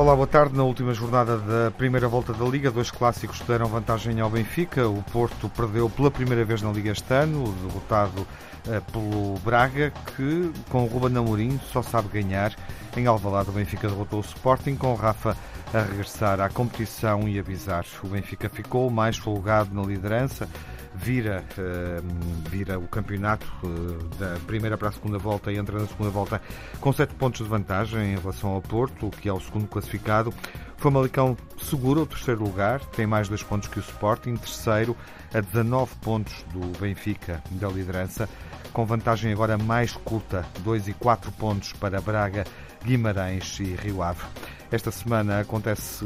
Olá, boa tarde. Na última jornada da primeira volta da Liga, dois clássicos deram vantagem ao Benfica. O Porto perdeu pela primeira vez na Liga este ano, derrotado eh, pelo Braga, que com o Ruben Amorim só sabe ganhar. Em Alvalade, o Benfica derrotou o Sporting, com o Rafa a regressar à competição e avisar. O Benfica ficou mais folgado na liderança, vira, uh, vira o campeonato uh, da primeira para a segunda volta e entra na segunda volta com 7 pontos de vantagem em relação ao Porto, que é o segundo classificado. Famalicão segura o terceiro lugar, tem mais dois pontos que o Sporting, terceiro a 19 pontos do Benfica da liderança, com vantagem agora mais curta, 2 e 4 pontos para Braga, Guimarães e Rio Ave. Esta semana acontece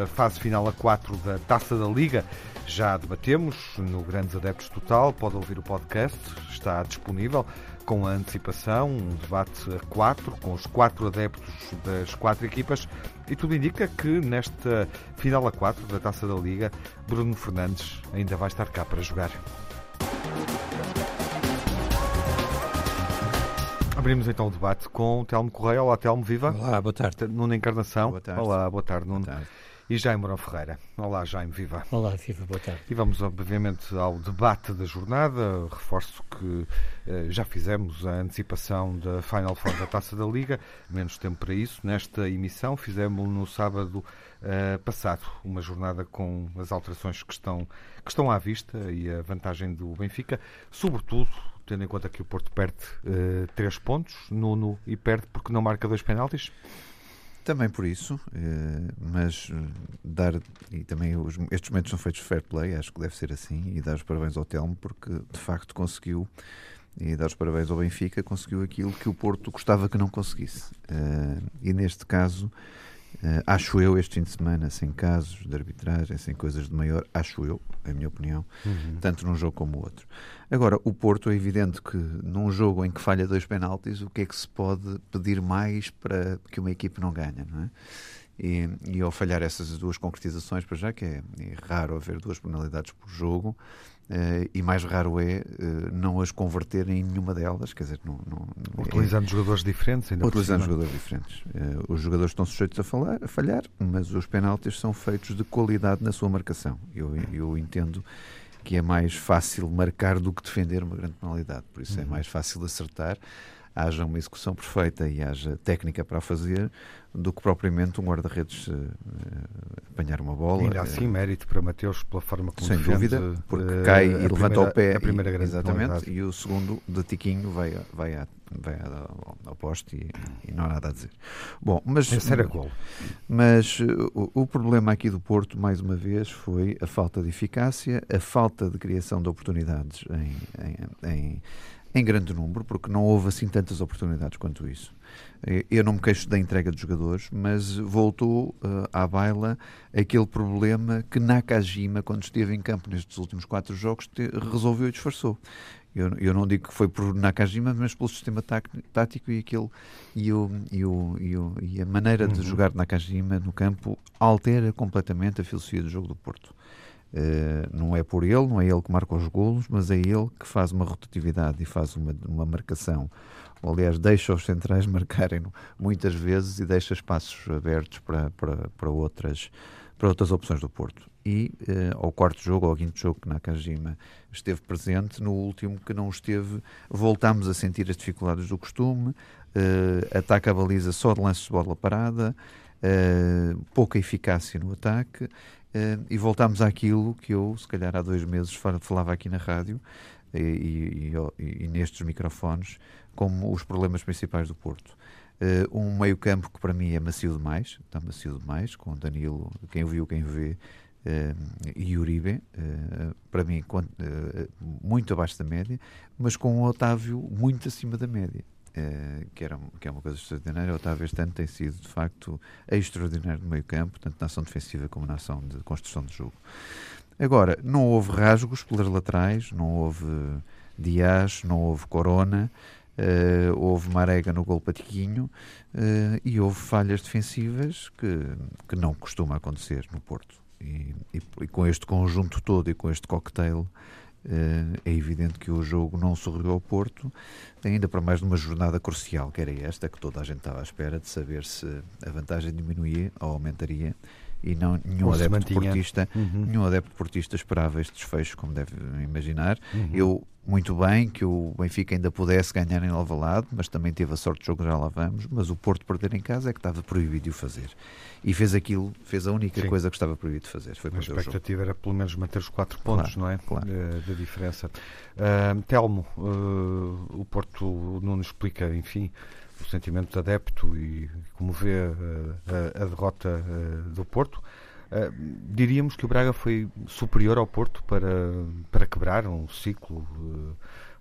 a fase final a 4 da Taça da Liga. Já debatemos no Grandes Adeptos Total. Pode ouvir o podcast, está disponível com a antecipação, um debate a 4 com os quatro adeptos das quatro equipas. E tudo indica que nesta final a 4 da Taça da Liga, Bruno Fernandes ainda vai estar cá para jogar. Abrimos então o debate com o Telmo Correia. Olá, Telmo, viva. Olá, boa tarde. Nuno Encarnação. Boa tarde. Olá, boa tarde, Nuno. Boa tarde. E Jaime Morão Ferreira. Olá, Jaime, viva. Olá, viva, boa tarde. E vamos, obviamente, ao debate da jornada. Reforço que eh, já fizemos a antecipação da Final Four da Taça da Liga, menos tempo para isso. Nesta emissão fizemos no sábado eh, passado, uma jornada com as alterações que estão, que estão à vista e a vantagem do Benfica, sobretudo tendo em conta que o Porto perde uh, três pontos, Nuno, e perde porque não marca dois penaltis? Também por isso, eh, mas eh, dar, e também os, estes momentos são feitos fair play, acho que deve ser assim, e dar os parabéns ao Telmo, porque de facto conseguiu, e dar os parabéns ao Benfica, conseguiu aquilo que o Porto gostava que não conseguisse. E neste caso, acho eu, este fim de semana, sem casos de arbitragem, sem coisas de maior, acho eu, é a minha opinião, uhum. tanto num jogo como no outro. Agora, o Porto é evidente que num jogo em que falha dois penaltis, o que é que se pode pedir mais para que uma equipe não ganhe, não é? E, e ao falhar essas duas concretizações, para já que é, é raro haver duas penalidades por jogo, Uh, e mais raro é uh, não as converter em nenhuma delas, quer dizer, não, não, utilizando é, jogadores diferentes, ainda utilizando jogadores diferentes. Uh, os jogadores estão sujeitos a, falar, a falhar, mas os penaltis são feitos de qualidade na sua marcação. Eu, eu entendo que é mais fácil marcar do que defender uma grande penalidade, por isso é uhum. é mais fácil acertar haja uma execução perfeita e haja técnica para a fazer, do que propriamente um guarda-redes uh, apanhar uma bola. Ainda assim, mérito para Mateus pela forma como Sem defende, dúvida, porque cai e levanta primeira, o pé. A primeira grande exatamente, e o segundo de Tiquinho vai, vai, a, vai ao, ao poste e, e, não há nada a dizer. Bom, mas, Esse era gol. Mas o, o problema aqui do Porto, mais uma vez, foi a falta de eficácia, a falta de criação de oportunidades em, em, em em grande número, porque não houve assim tantas oportunidades quanto isso. Eh, eu não me queixo da entrega de jogadores, mas voltou uh, à baila aquele problema que Nakajima, quando esteve em campo nestes últimos quatro jogos, te, resolveu e disfarçou. Eu, eu, não digo que foi por Nakajima, mas pelo sistema tático e, aquele, e, o, e, o, e, o, e a maneira de uhum. jogar Nakajima no campo altera completamente a filosofia do jogo do Porto. Uh, não é por ele, não é ele que marca os golos, mas é ele que faz uma rotatividade e faz uma, uma marcação. Ou, aliás, deixa os centrais marcarem muitas vezes e deixa espaços abertos para, para, para, outras, para outras opções do Porto. E uh, ao quarto jogo, ao quinto jogo que Nakajima esteve presente, no último que não esteve, voltámos a sentir as dificuldades do costume, uh, ataca a baliza só de lances de bola parada, Uh, pouca eficácia no ataque e voltámos àquilo que eu, se calhar há dois meses, falava aqui na rádio e, e, e, e nestes microfones, como os problemas principais do Porto. Uh, um meio-campo que para mim é macio demais, está macio demais, com Danilo, quem viu, quem vê, uh, e Uribe, uh, para mim muito abaixo da média, mas com o Otávio muito acima da média. Uh, que, era, que é uma coisa extraordinária. Otávio este ano tem sido, de facto, extraordinário no meio campo, tanto na ação defensiva como na ação de construção de jogo. Agora, não houve rasgos pelas laterais, não houve Dias, não houve Corona, uh, houve Marega no gol patiquinho uh, e houve falhas defensivas que, que não costuma acontecer no Porto. E, e, e, com este conjunto todo e com este cocktail é evidente que o jogo não sorriu ao Porto, ainda para mais numa jornada crucial, que era esta, que toda a gente estava à espera de saber se a vantagem diminuía ou aumentaria e não nenhum Ou adepto portista, uhum. nenhum adepto portista esperava este desfecho, como deve imaginar. Uhum. Eu muito bem que o Benfica ainda pudesse ganhar em Alvalade, mas também teve a sorte de jogo, já lá vamos, mas o Porto perder em casa é que estava proibido de o fazer. E fez aquilo, fez a única Sim. coisa que estava proibido de fazer, foi A expectativa era pelo menos manter os quatro pontos, claro, não é? Claro. Uh, da diferença. Uh, Telmo, uh, o Porto não nos explica, enfim, o sentimento de adepto e como vê a, a, a derrota do Porto. Uh, diríamos que o Braga foi superior ao Porto para, para quebrar um ciclo,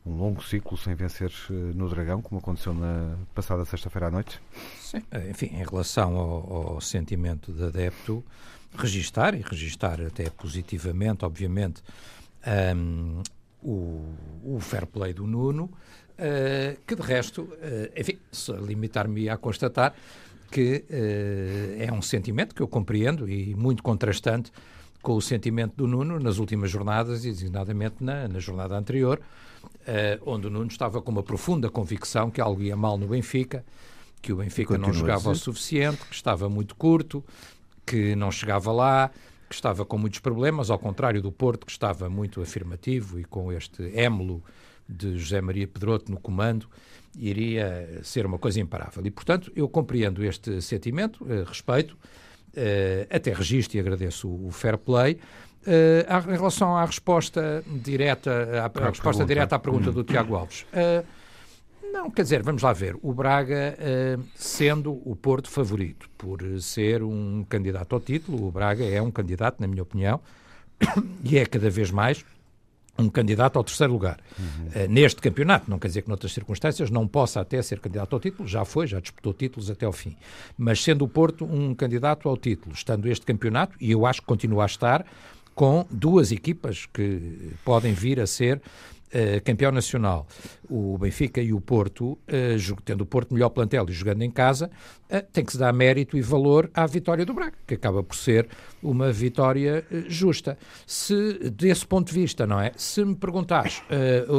um longo ciclo sem vencer no Dragão, como aconteceu na passada sexta-feira à noite? Sim, enfim, em relação ao, ao sentimento de adepto, registar e registar até positivamente, obviamente, um, o, o fair play do Nuno, que de resto, enfim, limitar-me a constatar que uh, é um sentimento que eu compreendo e muito contrastante com o sentimento do Nuno nas últimas jornadas e designadamente na, na jornada anterior, uh, onde o Nuno estava com uma profunda convicção que algo ia mal no Benfica, que o Benfica não jogava o suficiente, que estava muito curto, que não chegava lá, que estava com muitos problemas, ao contrário do Porto, que estava muito afirmativo e com este émulo de José Maria Pedroto no comando iria ser uma coisa imparável. E, portanto, eu compreendo este sentimento, eh, respeito, eh, até registro e agradeço o, fair play. Eh, em relação à resposta direta, à, à resposta direta à pergunta do Tiago Alves, não, quer dizer, vamos lá ver. O Braga, sendo o Porto favorito por ser um candidato ao título, o Braga é um candidato, na minha opinião, e é cada vez mais um candidato ao terceiro lugar. Uhum. Uh, neste campeonato, não quer dizer que noutras circunstâncias não possa até ser candidato ao título, já foi, já disputou títulos até ao fim. Mas sendo o Porto um candidato ao título, estando este campeonato, e eu acho que continua a estar, com duas equipas que podem vir a ser uh, campeão nacional, o Benfica e o Porto, uh, tendo o Porto melhor plantel e jogando em casa, uh, tem que se dar mérito e valor à vitória do Braga, que acaba por ser uma vitória justa. Se, desse ponto de vista, não é? Se me perguntares,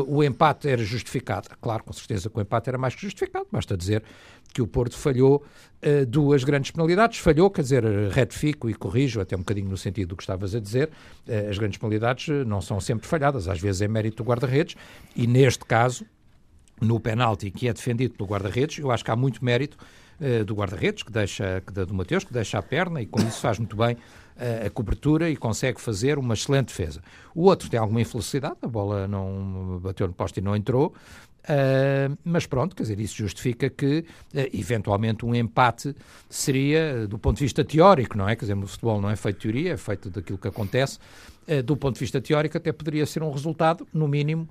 o empate era justificado, claro, com certeza que o empate era mais que justificado, basta dizer que o Porto falhou uh, duas grandes penalidades. Falhou, quer dizer, retifico e corrijo, até um bocadinho no sentido do que estavas a dizer, uh, as grandes penalidades eh, não são sempre falhadas, às vezes é mérito do guarda-redes, e neste caso, no penalti que é defendido pelo guarda-redes, eu acho que há muito mérito uh, do guarda-redes, que deixa, que, do Mateus, que deixa a perna e com isso faz muito bem a cobertura e consegue fazer uma excelente defesa. O outro tem alguma infelicidade, a bola não bateu no poste e não entrou, Uh, mas pronto, quer dizer, isso justifica que, uh, eventualmente, um empate seria, do ponto de vista teórico, não é? Quer dizer, no futebol não é feito teoria, é feito daquilo que acontece. Uh, do ponto de vista teórico, até poderia ser um resultado, no mínimo,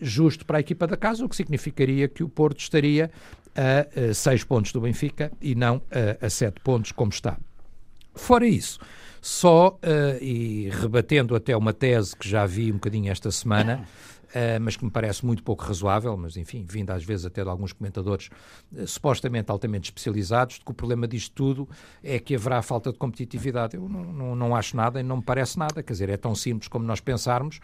justo para a equipa da casa, o que significaria que o Porto estaria a 6 pontos do Benfica e não a 7 pontos, como está. Fora isso, só, e rebatendo até uma tese que já vi um bocadinho esta semana, uh, mas que me parece muito pouco razoável, mas enfim, vindo às vezes até de alguns comentadores uh, supostamente altamente especializados, de que o problema disto tudo é que haverá falta de competitividade. Eu não, não, não acho nada e não me parece nada, quer dizer, é tão simples como nós pensarmos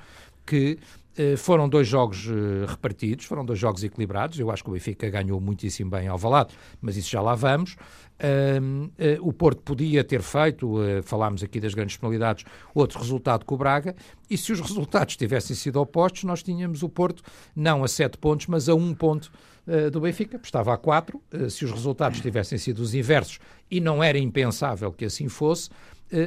que eh, foram dois jogos repartidos, foram dois jogos equilibrados. Eu acho que o Benfica ganhou muitíssimo bem ao Valado, mas isso já lá vamos. Uh, o Porto podia ter feito, falámos aqui das grandes penalidades, outro resultado com o Braga, e se os resultados tivessem sido opostos, nós tínhamos o Porto não a 7 pontos, mas a 1 um ponto do Benfica, estava a 4. se os resultados tivessem sido os inversos, e não era impensável que assim fosse,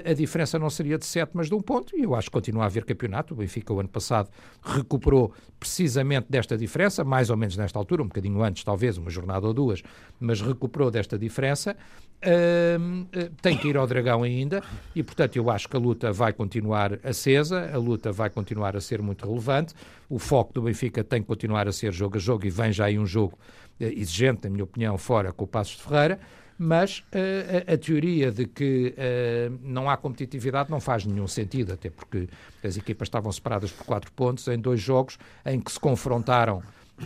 a diferença não seria de 7, mas de um ponto, e eu acho que continua a haver campeonato. O Benfica, o ano passado, recuperou precisamente desta diferença, mais ou menos nesta altura, um bocadinho antes, talvez, uma jornada ou duas, mas recuperou desta diferença. Uh, tem que ir ao Dragão ainda, e portanto eu acho que a luta vai continuar acesa, a luta vai continuar a ser muito relevante. O foco do Benfica tem que continuar a ser jogo a jogo, e vem já aí um jogo uh, exigente, na minha opinião, fora com o Passos de Ferreira mas uh, a, a, teoria de que uh, não há competitividade não faz nenhum sentido, até porque as equipas estavam separadas por quatro pontos em dois jogos em que se confrontaram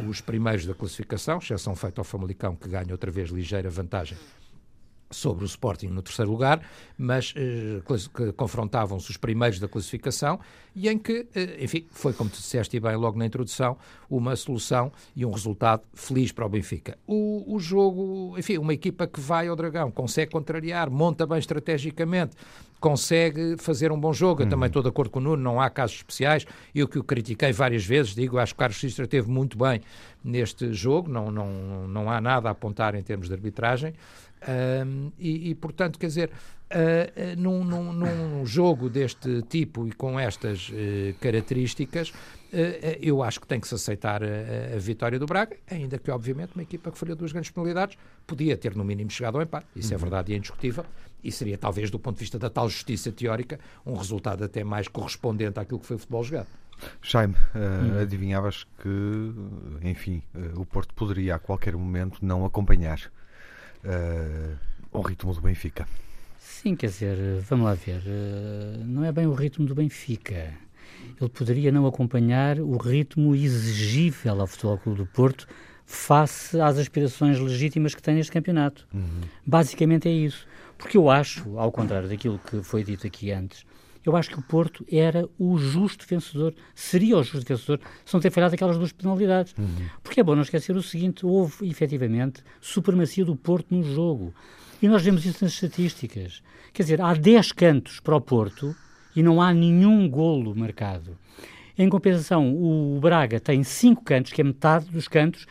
os primeiros da classificação, exceção feita ao Famalicão, que ganha outra vez ligeira vantagem sobre o Sporting no terceiro lugar, mas eh, confrontavam-se os primeiros da classificação e em que, eh, enfim, foi como tu disseste bem logo na introdução, uma solução e um resultado feliz para o Benfica. O, o jogo, enfim, uma equipa que vai ao Dragão, consegue contrariar, monta bem estrategicamente, consegue fazer um bom jogo. Eu também uhum. estou de acordo com o Nuno, não há casos especiais. Eu que o critiquei várias vezes, digo, acho que o Carlos Sistra teve muito bem neste jogo, não, não, não há nada a apontar em termos de arbitragem. Um, e, e, portanto, quer dizer, uh, num, num, num, jogo deste tipo e com estas uh, características, uh, eu acho que tem que se aceitar a, a, vitória do Braga, ainda que, obviamente, uma equipa que faria duas grandes penalidades podia ter, no mínimo, chegado ao empate. Isso é uhum. é verdade e é indiscutível. E seria, talvez, do ponto de vista da tal justiça teórica, um resultado até mais correspondente àquilo que foi o futebol jogado. Jaime, uh, hum. adivinhavas que, enfim, uh, o Porto poderia a qualquer momento não acompanhar uh, o ritmo do Benfica. Sim, quer dizer, vamos lá ver. Uh, não é bem o ritmo do Benfica. Ele poderia não acompanhar o ritmo exigível ao Futebol Clube do Porto face às aspirações legítimas que tem neste campeonato. Uhum. Basicamente é isso. Porque eu acho, ao contrário daquilo que foi dito aqui antes, eu acho que o Porto era o justo vencedor, seria o justo vencedor se não ter falhado aquelas duas penalidades. Uhum. Porque é bom não esquecer o seguinte: houve efetivamente supremacia do Porto no jogo. E nós vemos isso nas estatísticas. Quer dizer, há 10 cantos para o Porto e não há nenhum golo marcado. Em compensação, o Braga tem 5 cantos, que é metade dos cantos,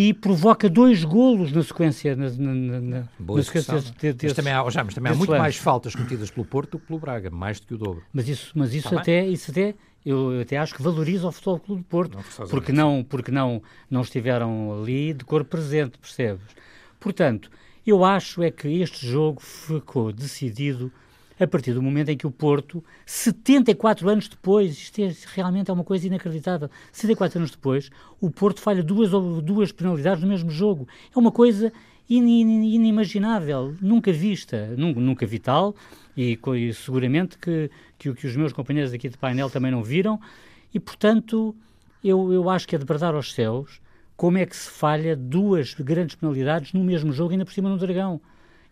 e provoca dois golos na sequência. Na, na, na, Boa na sequência de, de, mas também há, já, mas também há muito mais faltas cometidas pelo Porto do que pelo Braga, mais do que o dobro. Mas isso, mas isso, até, isso até eu até acho que valoriza o Futebol Clube do Porto, não porque, não, porque não, não estiveram ali de cor presente, percebes? Portanto, eu acho é que este jogo ficou decidido a partir do momento em que o Porto, 74 anos depois, isto é, realmente é uma coisa inacreditável, 74 anos depois, o Porto falha duas, duas penalidades no mesmo jogo. É uma coisa inimaginável, nunca vista, nunca, nunca vi tal, e, e seguramente que, que, que, os meus companheiros aqui de painel também não viram, e portanto eu, eu acho que é de bradar aos céus como é que se falha duas grandes penalidades no mesmo jogo, ainda por cima no Dragão.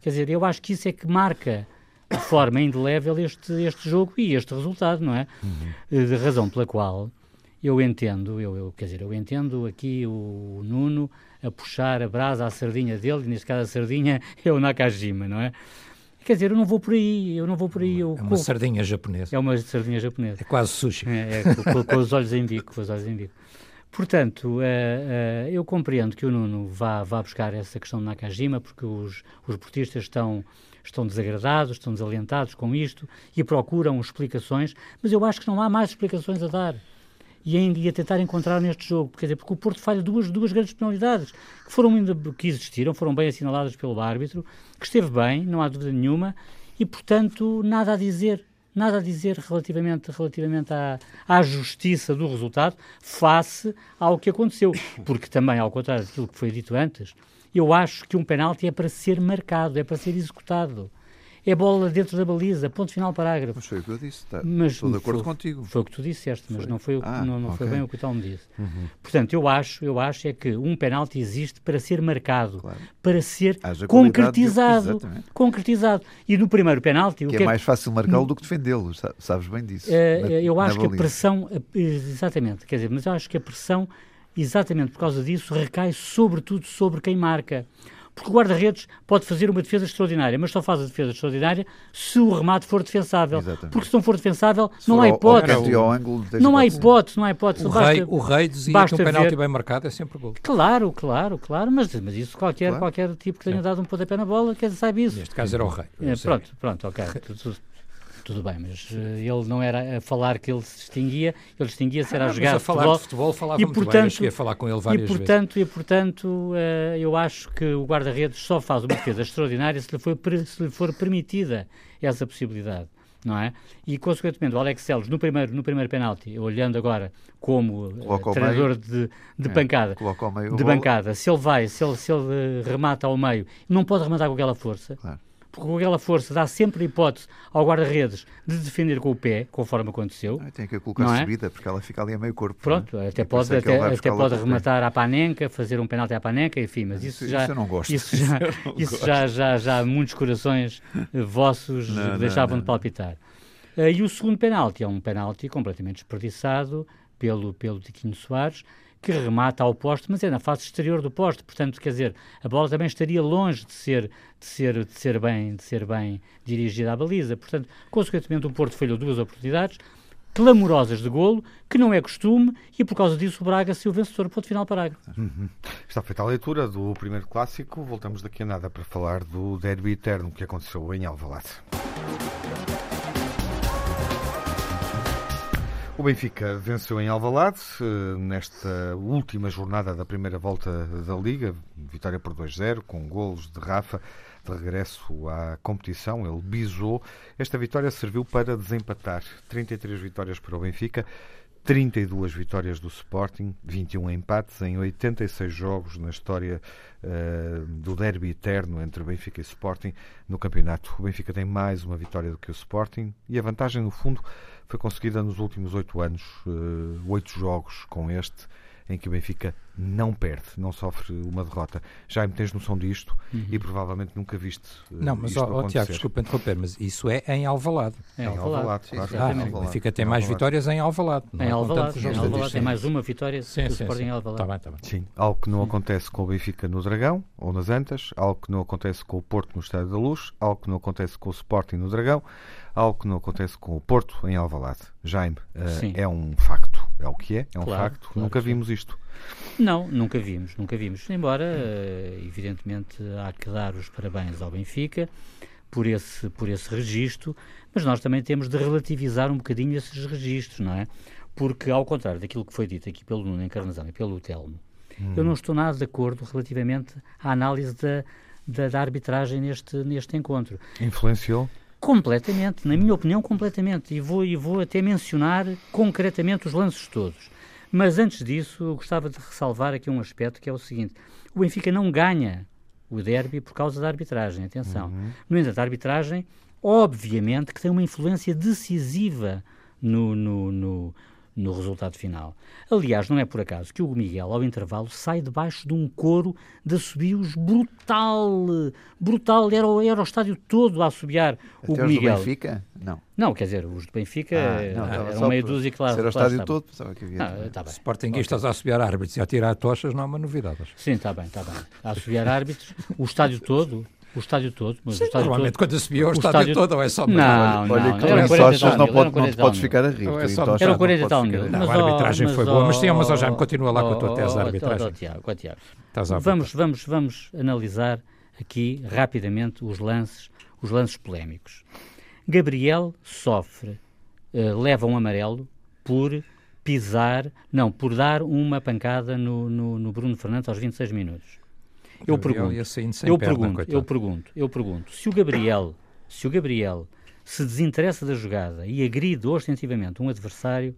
Quer dizer, eu acho que isso é que marca de forma indelével este, este jogo e este resultado, não é? Uhum. De razão pela qual eu entendo, eu, eu, quer dizer, eu entendo aqui o Nuno a puxar a brasa à sardinha dele, neste caso a sardinha é o Nakajima, não é? Quer dizer, eu não vou por aí, eu não vou por aí. Eu, é uma sardinha japonesa. É uma sardinha japonesa. É quase sushi. É, é com, com, os olhos em bico, com os olhos em bico. Portanto, uh, uh, eu compreendo que o Nuno vá, vá buscar essa questão de Nakajima, porque os, os portistas estão estão desagradados, estão desalentados com isto e procuram explicações, mas eu acho que não há mais explicações a dar. E ainda ia tentar encontrar neste jogo, quer dizer, porque o Porto falha duas, duas grandes penalidades que foram que existiram, foram bem assinaladas pelo árbitro, que esteve bem, não há dúvida nenhuma, e portanto nada a dizer, nada a dizer relativamente, relativamente à, à justiça do resultado face ao que aconteceu. Porque também, ao contrário daquilo que foi dito antes, eu acho que um penalti é para ser marcado, é para ser executado. É bola dentro da baliza, ponto final parágrafo. Mas foi o que eu disse, tá. mas, estou de acordo foi, contigo. Foi o que tu disseste, mas foi. não, foi, ah, não, não okay. foi bem o que o tal me disse. Uhum. Portanto, eu acho, eu acho é que um penalti existe para ser marcado, claro. para ser concretizado. De... Concretizado. E no primeiro penalti... Que, o que é, é mais fácil marcá-lo do que defendê-lo, sabes bem disso. Uh, na, eu acho que a pressão... Exatamente, quer dizer, mas eu acho que a pressão exatamente por causa disso, recai sobretudo sobre quem marca. Porque o guarda-redes pode fazer uma defesa extraordinária, mas só faz a defesa extraordinária se o remate for defensável. Exatamente. Porque se não for defensável, se não, há hipótese. Ao, ao ângulo, não há hipótese. Não há hipótese. O, basta, rei, o rei dizia que um penalti ver... bem marcado é sempre gol. Claro, claro, claro. Mas, mas isso qualquer, claro. qualquer tipo que tenha dado um pontapé na bola, quer dizer, sabe isso. Neste caso era o rei. É, pronto, pronto, ok. tudo bem, mas uh, ele não era a falar que ele se distinguia, ele distinguia-se era ah, a jogar mas a falar futebol. de futebol falava e, portanto, bem, eu cheguei a falar com ele várias e, portanto, vezes. E portanto, uh, eu acho que o guarda-redes só faz uma defesa extraordinária se lhe, for, se lhe for permitida essa possibilidade. Não é? E, consequentemente, o Alex Celos, no primeiro, no primeiro penalti, olhando agora como uh, treinador de, de é, pancada, de bancada, se ele vai, se ele, se ele remata ao meio, não pode rematar com aquela força. Claro com aquela força dá sempre a hipótese ao guarda-redes de defender com o pé, conforme aconteceu. Ah, tem que colocar é? subida, porque ela fica ali a meio corpo. Pronto, é? até pode, é até, até pode rematar à panenca, fazer um penalti à panenca, enfim, mas isso, isso já... Isso eu não gosto. Isso já, isso já, já, já muitos corações vossos não, deixavam não, de palpitar. Uh, e o segundo penalti é um penalti completamente desperdiçado pelo, pelo Tiquinho Soares, que remata ao poste, mas é na face exterior do poste, portanto, quer dizer, a bola também estaria longe de ser, de ser, de ser, bem, de ser bem dirigida à baliza. Portanto, consequentemente, o Porto falhou duas oportunidades clamorosas de golo, que não é costume, e por causa disso o Braga se o vencedor. Ponto final parágrafo. Uhum. Está feita a leitura do primeiro clássico. Voltamos daqui a nada para falar do derby eterno que aconteceu em Alvalade. O Benfica venceu em Alvalade eh, nesta última jornada da primeira volta da Liga, vitória por 2-0 com golos de Rafa de regresso à competição, ele bisou. Esta vitória serviu para desempatar. 33 vitórias para o Benfica, 32 vitórias do Sporting, 21 empates em 86 jogos na história uh, do derby eterno entre Benfica e Sporting no campeonato. O Benfica tem mais uma vitória do que o Sporting e a vantagem, no fundo, foi conseguida nos últimos oito anos, uh, oito jogos com este em que o Benfica não perde, não sofre uma derrota. Já me tens noção disto uhum. e provavelmente nunca viste. Uh, não, mas ó, oh, Tiago, desculpa interromper, mas isso é em Alvalade. É em Alvalade, Alvalade claro. Ah, o Benfica tem mais vitórias em Alvalade. Em Alvalade, em Alvalade tem mais uma vitória sim, do sim, Sporting sim. em Alvalade. Tá bem, tá bem. Sim, algo que não acontece com o Benfica no Dragão ou nas Antas, algo que não acontece com o Porto no Estádio da Luz, algo que não acontece com o Sporting no Dragão, algo que não acontece com o Porto em Alvalade. Jaime, uh, é um facto, é o que é, é um claro, facto. Claro nunca vimos isto. Não, nunca vimos, nunca vimos. Embora, uh, evidentemente, há que dar os parabéns ao Benfica por esse, por esse registro, mas nós também temos de relativizar um bocadinho esses registros, não é? Porque, ao contrário daquilo que foi dito aqui pelo Nuno Encarnação e pelo Telmo, hum. eu não estou nada de acordo relativamente à análise da, da, da arbitragem neste, neste encontro. Influenciou? Completamente, na minha opinião, completamente. E vou, e vou até mencionar concretamente os lances todos. Mas antes disso, gostava de ressalvar aqui um aspecto que é o seguinte: o Benfica não ganha o derby por causa da arbitragem, atenção. Uhum. No entanto, a arbitragem, obviamente, que tem uma influência decisiva no, no, no, no resultado final. Aliás, não é por acaso que o Miguel, ao intervalo, sai debaixo de um coro de assobios brutal. Brutal. Era, era o estádio todo a assobiar o Até Miguel. do Benfica? Não. Não, quer dizer, os do Benfica ah, não, eram meio dúzia, claro. Se era o estádio todo, pensava que havia. Ah, tá Sportinguistas okay. a assobiar árbitros e a tirar tochas não é uma novidade. Sim, está bem, está bem. A assobiar árbitros, o estádio todo, o estádio todo. Mas Sim, o estádio normalmente todo, quando se via o, o estádio, estádio, todo, ou é só... Não, não, olha, não, eram 40 não, pode, não podes ficar a rir. É só, eram 40 e tal mil. Não, a arbitragem foi boa, mas sim, mas já me continua lá com a tua tese da arbitragem. Tiago, Tiago. Vamos, vamos, vamos analisar aqui rapidamente os lances, os lances polémicos. Gabriel sofre, uh, leva um amarelo por pisar, não, por dar uma pancada no, no, no Bruno Fernandes aos 26 minutos. Eu pergunto, eu pergunto, eu pergunto, eu pergunto, se o Gabriel, se o Gabriel se desinteressa da jogada e agride ostensivamente um adversário,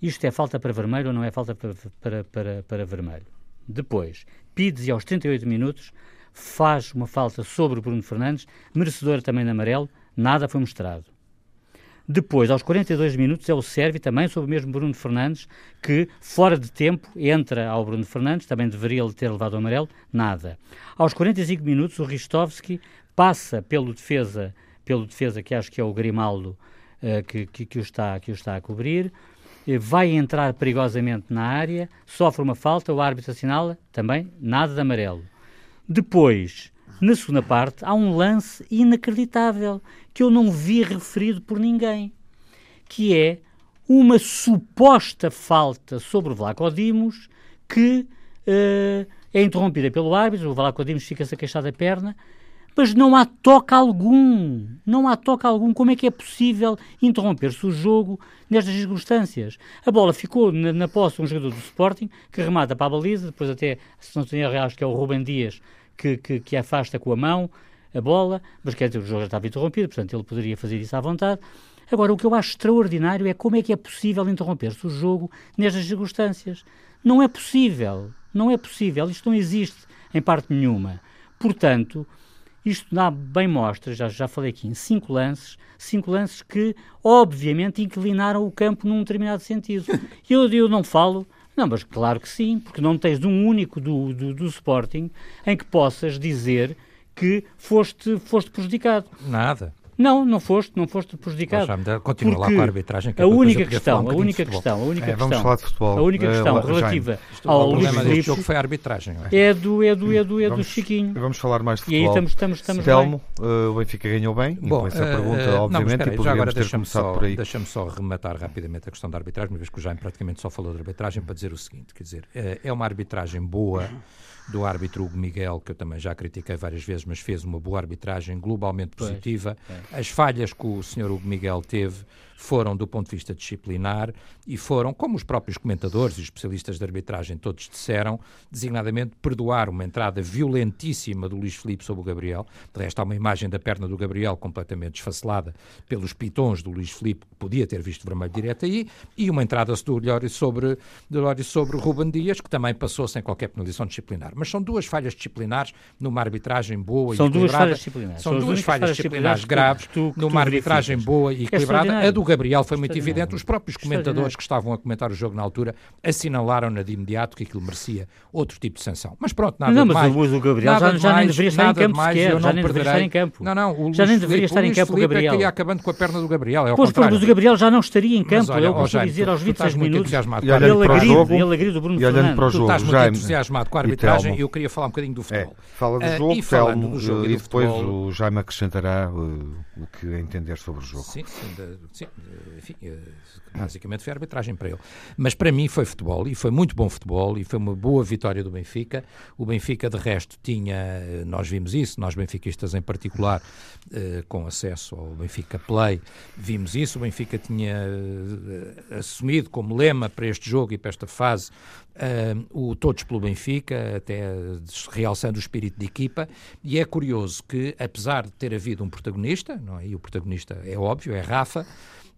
isto é falta para vermelho ou não é falta para, para, para, para vermelho? Depois, Pides aos 38 minutos faz uma falta sobre o Bruno Fernandes, merecedora também de amarelo, nada foi mostrado. Depois, aos 42 minutos, é o Sérvio, também sobre o mesmo Bruno Fernandes, que, fora de tempo, entra ao Bruno Fernandes, também deveria ter levado o amarelo, nada. Aos 45 minutos, o Ristovski passa pelo defesa, pelo defesa que acho que é o Grimaldo, uh, que, que, que, o está, que o está a cobrir, vai entrar perigosamente na área, sofre uma falta, o árbitro assinala, também nada de amarelo. Depois, na segunda parte, há um lance inacreditável que eu não vi referido por ninguém, que é uma suposta falta sobre o Vlaco Dimos que uh, é interrompida pelo árbitro, o Vlaco Dimos fica-se a queixar da perna, mas não há toque algum. Não há toque algum. Como é que é possível interromper-se o jogo nestas circunstâncias? A bola ficou na, na posse de um jogador do Sporting, que remata para a baliza, depois até, se não tenho erro, acho que é o Ruben Dias, que, que, que afasta com a mão a bola, mas quer dizer, o jogo já estava interrompido, portanto ele poderia fazer isso à vontade. Agora, o que eu acho extraordinário é como é que é possível interromper-se o jogo nestas circunstâncias. Não é possível, não é possível, isto não existe em parte nenhuma. Portanto, Isto dá bem mostra, já, já falei aqui, em cinco lances, cinco lances que, obviamente, inclinaram o campo num determinado sentido. Eu, eu não falo, não, mas claro que sim, porque não tens um único do, do, do Sporting em que possas dizer que foste, foste prejudicado. Nada. Não, não foste, não foste prejudicado. Continua lá com a arbitragem. Que é a única questão, um a única questão, a única é, questão, vamos falar de futebol. A única é, questão relativa ao Luís Filipe jogo foi a arbitragem. É? é do é do é do é do Chiquinho. Vamos falar mais de futebol. E aí estamos estamos estamos Telmo, uh, o Benfica ganhou bem. Bom, essa uh, pergunta, uh, obviamente, não, e poderíamos agora ter começado só, por aí. Deixa-me só rematar rapidamente a questão da arbitragem, uma vez que o Jaime praticamente só falou de arbitragem para dizer o seguinte, quer dizer, é uma arbitragem boa do árbitro Hugo Miguel, que eu também já critiquei várias vezes, mas fez uma boa arbitragem, globalmente positiva. Pois, é. As falhas que o Sr. Hugo Miguel teve foram do ponto de vista disciplinar e foram, como os próprios comentadores e especialistas de arbitragem todos disseram, designadamente perdoar uma entrada violentíssima do Luís Filipe sobre o Gabriel. De resto, há uma imagem da perna do Gabriel completamente desfacelada pelos pitons do Luís Filipe, que podia ter visto vermelho direto aí, e uma entrada do Olhório sobre, do sobre o Ruben Dias, que também passou sem qualquer penalização disciplinar. Mas são duas falhas disciplinares numa arbitragem boa são e equilibrada. Duas falhas disciplinares. São, são duas falhas disciplinares, graves tu, tu, numa arbitragem boa e equilibrada. A do Gabriel foi muito evidente. Os próprios comentadores que estavam a comentar o jogo na altura assinalaram-na de imediato que aquilo merecia outro tipo de sanção. Mas pronto, nada não, mas mais. Mas o Gabriel já, já mais, nem deveria estar em campo mais, sequer. Já nem deveria estar em campo. Não, não, já nem deveria estar em campo o Gabriel. É que ia acabando com a perna do Gabriel. É pois, mas o Gabriel já não estaria em campo. Mas, olha, eu costumo dizer aos 26 minutos. Ele agride, ele agride o Bruno olhando para o jogo, estás muito entusiasmado com a arbitragem e eu queria falar um bocadinho do futebol. Fala do jogo, Telmo, e depois o Jaime acrescentará o que entender sobre o jogo. Sim, sim, enfim, basicamente foi a arbitragem para ele. Mas para mim foi futebol, e foi muito bom futebol, e foi uma boa vitória do Benfica. O Benfica, de resto, tinha, nós vimos isso, nós benfiquistas em particular, eh, com acesso ao Benfica Play, vimos isso. O Benfica tinha eh, assumido como lema para este jogo e para esta fase o Todos pelo Benfica, até realçando o espírito de equipa, e é curioso que, apesar de ter havido um protagonista, não é? e o protagonista é óbvio, é Rafa,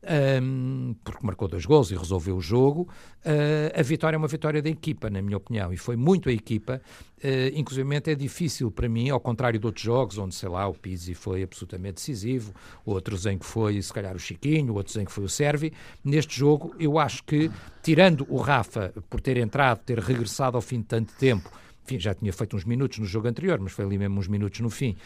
um, porque marcou dois gols e resolveu o jogo. Uh, a vitória é uma vitória da equipa, na minha opinião, e foi muito a equipa. Uh, inclusive é difícil para mim, ao contrário de outros jogos, onde, sei lá, o Pizzi foi absolutamente decisivo, outros em que foi, se calhar, o Chiquinho, outros em que foi o Servi. Neste jogo, eu acho que, tirando o Rafa por ter entrado, ter regressado ao fim de tanto tempo, enfim, já tinha feito uns minutos no jogo anterior, mas foi ali mesmo uns minutos no fim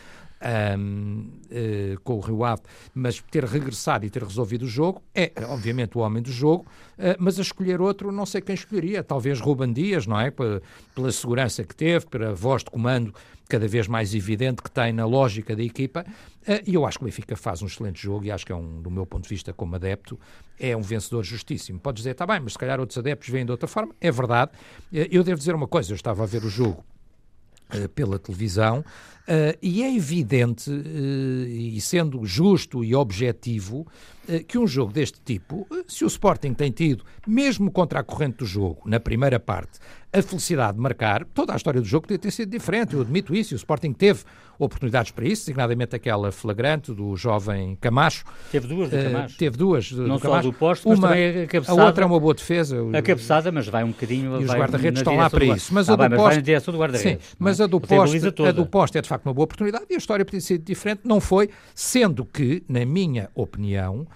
um, uh, eh, com o Rio Ave, mas ter regressado e ter resolvido o jogo é, obviamente, o homem do jogo, uh, mas a escolher outro, não sei quem escolheria. Talvez Ruban Dias, não é? P pela segurança que teve, pela voz de comando cada vez mais evidente que tem na lógica da equipa. Uh, e eu acho que o Benfica faz um excelente jogo e acho que é um, do meu ponto de vista como adepto, é um vencedor justíssimo. Pode dizer, está bem, mas se calhar outros adeptos vêm de outra forma. É verdade. eu devo dizer uma coisa, eu estava a ver o jogo pela televisão Uh, e é evidente, uh, e sendo justo e objetivo, uh, que um jogo deste tipo, se o Sporting tem tido, mesmo contra a corrente do jogo, na primeira parte, a felicidade de marcar, toda a história do jogo podia ter sido diferente, eu admito isso, e o Sporting teve oportunidades para isso, designadamente aquela flagrante do jovem Camacho. Teve duas do Camacho. Teve duas do, Não do Camacho. só do posto, uma, a cabeçada. A outra é uma boa defesa. A cabeçada, mas vai um bocadinho... E os guarda-redes estão lá para isso. Mas ah, a do bem, posto... Mas do. Sim, mas a do, posto, a do posto é de facto uma boa oportunidade e a história podia ser diferente. Não foi, sendo que, na minha opinião, uh,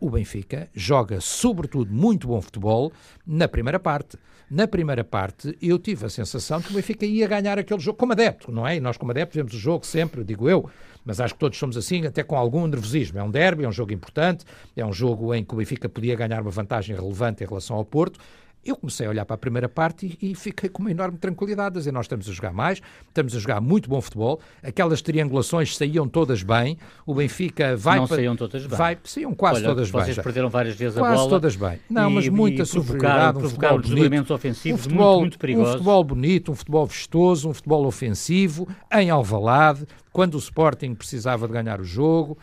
o Benfica joga sobretudo muito bom futebol na primeira parte. Na primeira parte, eu tive a sensação que o Benfica ia ganhar aquele jogo como adepto, não é? E nós, como adeptos, vemos o jogo sempre, digo eu, mas acho que todos somos assim, até com algum nervosismo. É um derby, é um jogo importante, é um jogo em que o Benfica podia ganhar uma vantagem relevante em relação ao Porto. Eu comecei a olhar para a primeira parte e, e, fiquei com uma enorme tranquilidade, a dizer, nós estamos a jogar mais, estamos a jogar muito bom futebol, aquelas triangulações saíam todas bem, o Benfica vai... Não para, saíam todas bem. Vai, saíam quase Olha, todas vocês bem. Vocês perderam várias vezes quase a bola. Quase todas bem. Não, e, mas muita superioridade, um futebol bonito, ofensivos um futebol, muito, muito perigosos. Um futebol bonito, um futebol vistoso, um futebol ofensivo, em Alvalade, quando o Sporting precisava de ganhar o jogo,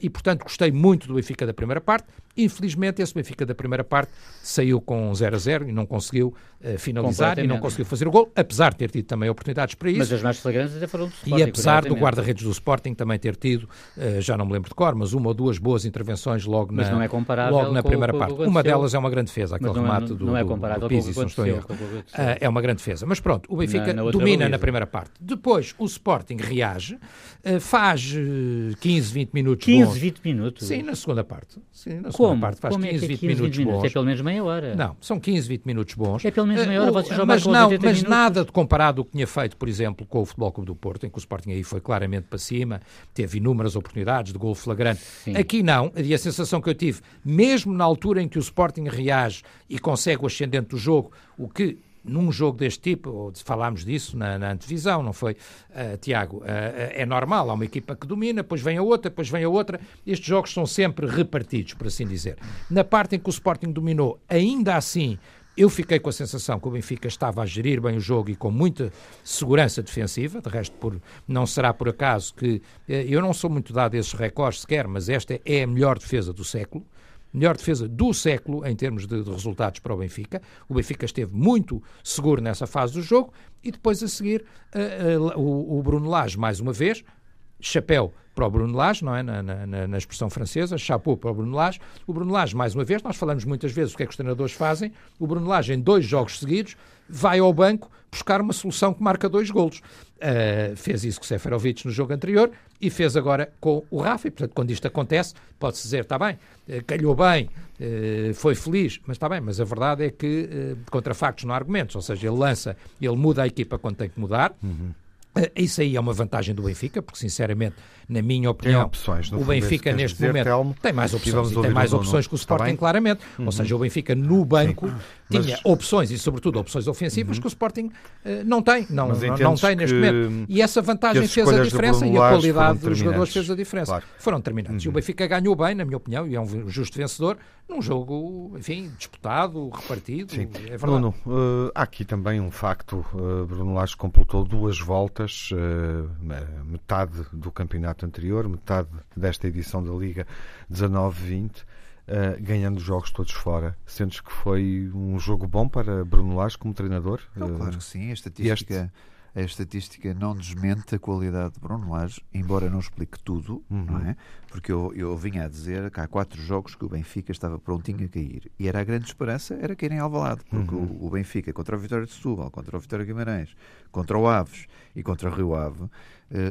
e, portanto, gostei muito do Benfica da primeira parte. Infelizmente, esse Benfica da primeira parte saiu com 0 a 0 e não conseguiu uh, finalizar e não conseguiu fazer o gol, apesar de ter tido também oportunidades para isso. Mas as mais flagrantes até foram do Sporting. E apesar do guarda-redes do Sporting também ter tido, uh, já não me lembro de cor, mas uma ou duas boas intervenções logo mas na, não é logo na primeira parte. uma delas é uma grande defesa, aquele não remate é, não, do, não é do Pizzi, com o estou erro. Uh, é uma grande defesa. Mas pronto, o Benfica na, na domina baliza. na primeira parte. Depois o Sporting reage, uh, faz 15, 20 minutos 15, bons. 20 minutos? Sim, na segunda parte. Sim, na segunda Como? parte faz Como 15, é que é 20 15, minutos 20 minutos? bons. É pelo menos meia hora. Não, são 15, 20 minutos bons. É pelo menos meia hora, vocês mas com não, 80 Mas minutos. nada de comparado ao que tinha feito, por exemplo, com o Futebol Clube do Porto, em que o Sporting aí foi claramente para cima, teve inúmeras oportunidades de gol flagrante. Sim. Aqui não, e a sensação que eu tive, mesmo na altura em que o Sporting reage e consegue o ascendente do jogo, o que num jogo deste tipo, falámos disso na, na antevisão, não foi, uh, Tiago? Uh, é normal, há uma equipa que domina, depois vem a outra, depois vem a outra. Estes jogos são sempre repartidos, por assim dizer. Na parte em que o Sporting dominou, ainda assim, eu fiquei com a sensação que o Benfica estava a gerir bem o jogo e com muita segurança defensiva. De resto, por, não será por acaso que. Eu não sou muito dado a esses recordes sequer, mas esta é a melhor defesa do século melhor defesa do século em termos de, de, resultados para o Benfica. O Benfica esteve muito seguro nessa fase do jogo e depois a seguir uh, uh, o, o Bruno Lage, mais uma vez, chapéu para o Bruno Lage, não é? Na, na, na, expressão francesa, chapeau para o Bruno Lage. O Bruno Lage, mais uma vez, nós falamos muitas vezes o que é que os treinadores fazem. O Bruno Lage, em dois jogos seguidos, vai ao banco buscar uma solução que marca dois golos. Uh, fez isso com o Seferovic no jogo anterior e fez agora com o Rafa. E, portanto, quando isto acontece, pode-se dizer, está bem, uh, calhou bem, uh, foi feliz, mas está bem, mas a verdade é que contra factos não há argumentos, ou seja, ele lança, ele muda a equipa quando tem que mudar. Uhum. Isso aí é uma vantagem do Benfica, porque sinceramente, na minha opinião, opções, o Benfica neste dizer, momento Telmo, tem mais opções e tem mais opções que o Sporting, claramente. Uhum. Ou seja, o Benfica no banco Sim. Tinha mas... opções e, sobretudo, opções ofensivas uhum. que o Sporting uh, não tem, não, não, não tem neste momento. E essa vantagem fez a diferença e a qualidade dos jogadores fez a diferença. Claro. Foram determinantes. Uhum. E o uhum. Benfica ganhou bem, na minha opinião, e é um justo vencedor, num jogo, enfim, disputado, repartido. Sim. É verdade. Bruno, uh, há aqui também um facto. Uh, Bruno Lage completou duas voltas, metade do campeonato anterior, metade desta edição da Liga 19-20. Uh, ganhando os jogos todos fora. Sentes que foi um jogo bom para Bruno Lage como treinador? Não, claro que sim. A estatística, este... a estatística não desmente a qualidade de Bruno Lage, embora não explique tudo, uhum. não é? Porque eu, eu vinha a dizer que há quatro jogos que o Benfica estava prontinho a cair. E era a grande esperança, era cair em Alvalade, porque uhum. o, o, Benfica contra o Vitória de Setúbal, contra o Vitória Guimarães, contra o Aves e contra o Rio Ave, uh,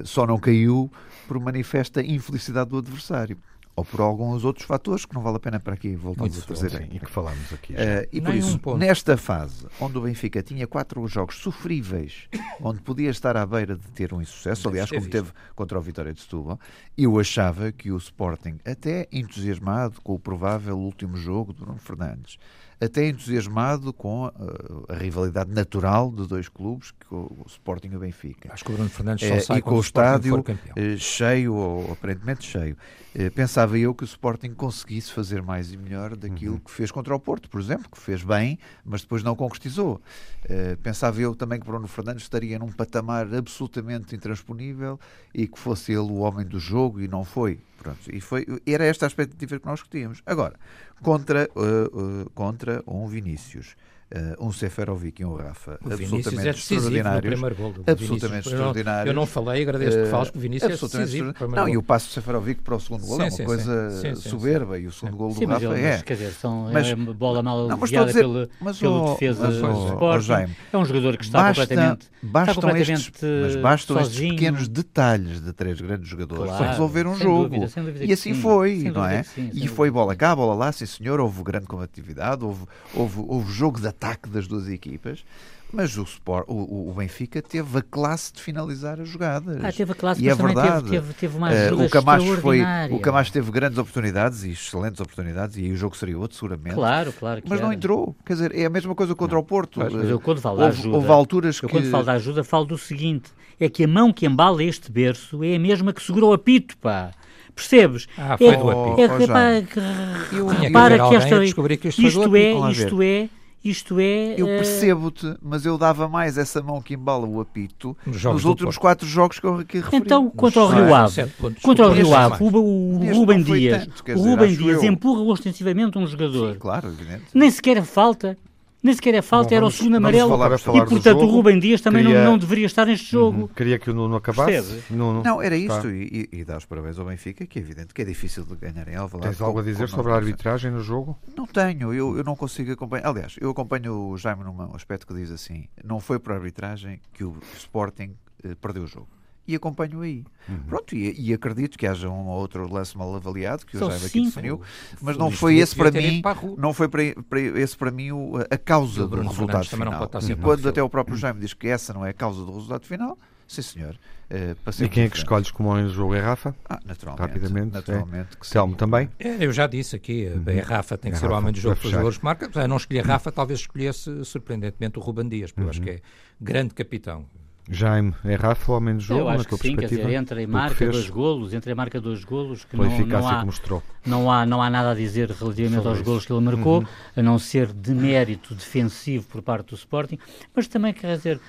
só não caiu por manifesta infelicidade do adversário ou por alguns outros fatores que não vale a pena para aqui voltarmos a trazer sim, e que falamos aqui. Uh, e por isso, nesta fase, onde o Benfica tinha quatro jogos sofríveis, onde podia estar à beira de ter um insucesso, aliás, como teve contra o Vitória de Setúbal, eu achava que o Sporting, até entusiasmado com o provável último jogo do Bruno Fernandes, até entusiasmado com a, a, rivalidade natural de dois clubes, que o, o Sporting e o Benfica. Acho que o Bruno Fernandes só é, sai E com o, o estádio eh, cheio, ou aparentemente cheio. Eh, pensava eu que o Sporting conseguisse fazer mais e melhor daquilo uhum. que fez contra o Porto, por exemplo, que fez bem, mas depois não concretizou. Pensava eu também que Bruno Fernandes estaria num patamar absolutamente intransponível e que fosse ele o homem do jogo e não foi. Pronto, e foi, era esta a expectativa que nós tínhamos. Agora, contra, uh, uh, contra um Vinícius um Seferovic e um Rafa o absolutamente é extraordinários. absolutamente extraordinários. Eu não, falei, agradeço que fales, que o Vinícius é decisivo. Não, e o passo de Seferovic para o segundo gol é uma coisa sim, sim, soberba e o segundo gol do Rafa é. Quer dizer, são, mas, é bola mal não, dizer, pelo, mas, pelo defesa mas, oh, Sporting. Oh, é um jogador que está basta, completamente, bastam está completamente estes, mas bastam sozinho. estes pequenos detalhes de três grandes jogadores claro, para resolver um jogo. Dúvida, e assim foi, não é? E foi bola cá, bola lá, sim senhor, houve grande combatividade, houve jogo de ataque das duas equipas. Mas o, Sport, o, o, Benfica teve a classe de finalizar as jogadas. Ah, teve a classe, e é verdade. Teve, teve, teve uma ajuda uh, o Camacho foi O Camacho teve grandes oportunidades e excelentes oportunidades, e aí o jogo seria outro, seguramente. Claro, claro. mas era. não entrou. Quer dizer, é a mesma coisa contra não. o Porto. Mas, mas eu quando falo da ajuda. Houve alturas eu que. quando falo da ajuda, falo do seguinte: é que a mão que embala este berço é a mesma que segurou a pito, pá. Percebes? Ah, foi é, do apito. É, é, eu repara que esta, que isto, é, isto é isto é. Eu percebo-te, mas eu dava mais essa mão que embala o apito nos, nos últimos quatro jogos que eu aqui referi. Então, quanto ao Rio Ave, quanto ao Rio Ave, o, o Rubem Dias, tanto, o Rubem Dias empurra ostensivamente um jogador. Sim, claro, evidente. Nem sequer a falta nem sequer é falta, Bom, vamos, era o segundo amarelo. Falar, falar e, portanto, o Rubem Dias também queria... não, não, deveria estar neste jogo. Uhum. Queria que o Nuno acabasse. Nuno. Não, era isto. Tá. E, e, e dá os parabéns ao Benfica, que é evidente que é difícil de ganhar em Alvalade. Tens algo a dizer sobre a arbitragem no jogo? Não tenho. Eu, eu não consigo acompanhar. Aliás, eu acompanho o Jaime num aspecto que diz assim: não foi por arbitragem que o Sporting eh, perdeu o jogo e acompanho aí. Uhum. Pronto, e, e, acredito que haja um ou outro lance mal avaliado, que o Jaime aqui definiu, mas não foi esse para mim, não foi para, para, esse para mim o, a causa do resultado final. E quando até o próprio Jaime diz que essa não é a causa do resultado final, sim senhor. Uh, e quem é que escolhes como homem do jogo? É Rafa? Ah, naturalmente. Rapidamente. Naturalmente é. Telmo também? É, eu já disse aqui, uhum. é Rafa, tem que é ser Rafa, o homem do jogo pelos valores que marca. Se não escolher Rafa, talvez escolhesse surpreendentemente o Ruban Dias, porque uhum. eu acho uhum. que é grande capitão. Jaime, é Rafa ou menos jogo? Eu acho que sim, quer dizer, entra e marca dois golos, entra e marca dois golos, que não, não, há, não, há, não há nada a dizer relativamente Sobre aos isso. golos que ele marcou, uhum. a não ser de mérito defensivo por parte do Sporting, mas também quer dizer,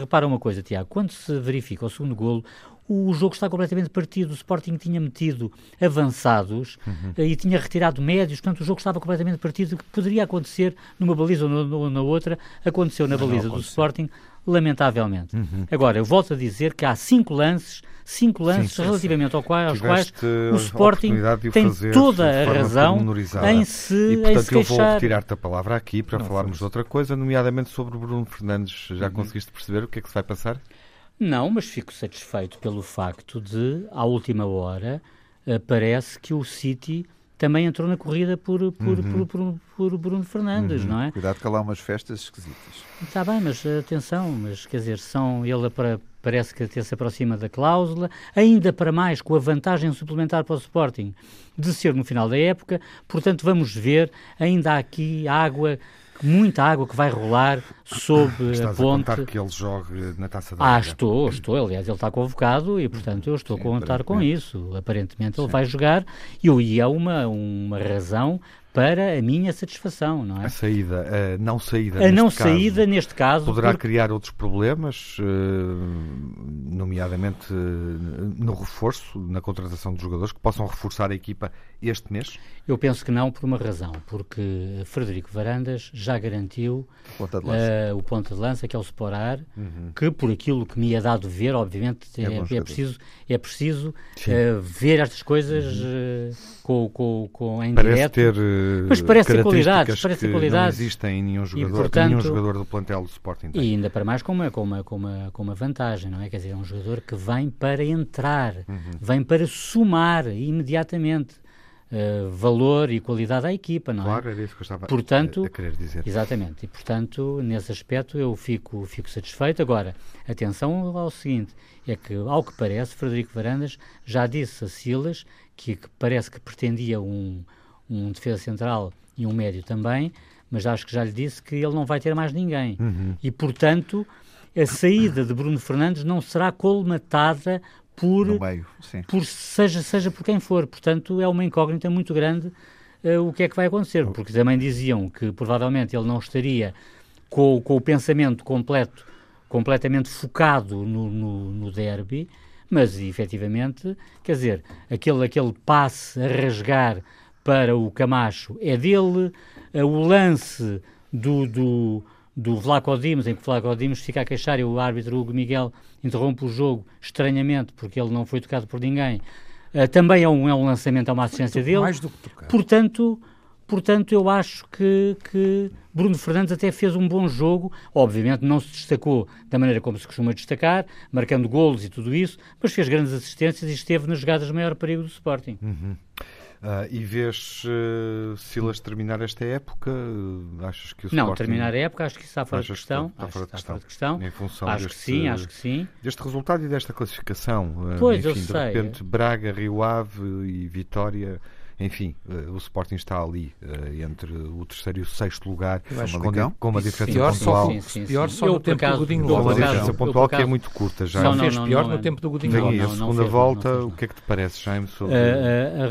repara uma coisa, Tiago, quando se verifica o segundo golo, o jogo está completamente partido. O Sporting tinha metido avançados uhum. e tinha retirado médios, portanto o jogo estava completamente partido. O que poderia acontecer numa baliza ou na outra, aconteceu na baliza do Sporting lamentavelmente. Uhum. Agora, eu volto a dizer que há cinco lances, cinco lances sim, sim, relativamente sim. Ao qual, aos quais o Sporting tem toda a razão em se, e, portanto, se queixar. eu vou retirar-te a palavra aqui para Não falarmos de outra coisa, nomeadamente sobre o Bruno Fernandes. Já uhum. conseguiste perceber o que é que se vai passar? Não, mas fico satisfeito pelo facto de, à última hora, uh, parece que o City também entrou na corrida por, por, uhum. por, por, por, Bruno Fernandes, uhum. não é? Cuidado que há lá umas festas esquisitas. Está bem, mas atenção, mas quer dizer, são ele para, parece que até se aproxima da cláusula, ainda para mais com a vantagem suplementar para o Sporting de ser no final da época, portanto vamos ver, ainda há aqui água muita água que vai rolar sobre Estás a ponte. a contar que ele jogue na Taça da Ah, Liga. estou, estou. Aliás, ele está convocado e, portanto, eu estou Sim, a contar com isso. Aparentemente ele Sim. vai jogar e, e é uma, uma razão para a minha satisfação, não é? A saída, a não saída, a não caso, saída neste caso poderá porque... criar outros problemas, eh, nomeadamente eh, no reforço, na contratação de jogadores que possam reforçar a equipa este mês. Eu penso que não por uma razão, porque Frederico Varandas já garantiu ponta uh, o ponto de lança, que é o Sporar, uhum. que por aquilo que me é dado ver, obviamente é, é, é preciso, é preciso uh, ver estas coisas uhum. Com, com, com, em parece direto. Ter, mas parece ter qualidades, parece ter qualidades. não existem em nenhum jogador, e, portanto, nenhum jogador do plantel do Sporting. E ainda para mais com uma, com, uma, com, uma, com uma vantagem, não é? Quer dizer, é um jogador que vem para entrar, uhum. vem para somar imediatamente uh, valor e qualidade à equipa, não claro, é? Claro, era isso que eu estava portanto, a, a, querer dizer. Exatamente, e portanto, nesse aspecto eu fico, fico satisfeito. Agora, atenção ao seguinte, é que, ao que parece, Frederico Varandas já disse a Silas que, que parece que pretendia um, um defesa central e um médio também, mas acho que já lhe disse que ele não vai ter mais ninguém. Uhum. E, portanto, a saída de Bruno Fernandes não será colmatada por, meio, por seja, seja por quem for. Portanto, é uma incógnita muito grande uh, o que é que vai acontecer, porque também diziam que provavelmente ele não estaria com, com o pensamento completo, completamente focado no, no, no derby, mas efetivamente, quer dizer, aquele, aquele passe a rasgar para o Camacho é dele, uh, o lance do, do do Vlaco Dimos, em que Vlaco Dimos fica a queixar e o árbitro Hugo Miguel interrompe o jogo estranhamente porque ele não foi tocado por ninguém. Uh, também é um, é um lançamento, é uma assistência dele. Mais do que tocar. Portanto, portanto, eu acho que, que Bruno Fernandes até fez um bom jogo. Obviamente não se destacou da maneira como se costuma destacar, marcando golos e tudo isso, mas fez grandes assistências e esteve nas jogadas de maior perigo do Sporting. Uhum. Uh, e vês uh, Silas terminar esta época? Uh, achas que o Não, Sporting... terminar a época acho que está fora de questão. Está, fora, de está questão. fora de questão. Em função acho deste, que sim, acho que sim. Deste resultado e desta classificação. Pois, enfim, eu de sei. repente Braga, Rio Ave e Vitória enfim, uh, o Sporting está ali uh, entre o terceiro e o sexto lugar, com, com uma diferença pior pontual. Só, sim, sim, pior só no tempo do Godinho Lopes. Com uma diferença pontual que é muito curta já. Não, fez pior no tempo do Godinho Lopes. a segunda volta, o que é que te parece, Jaime? Sobre...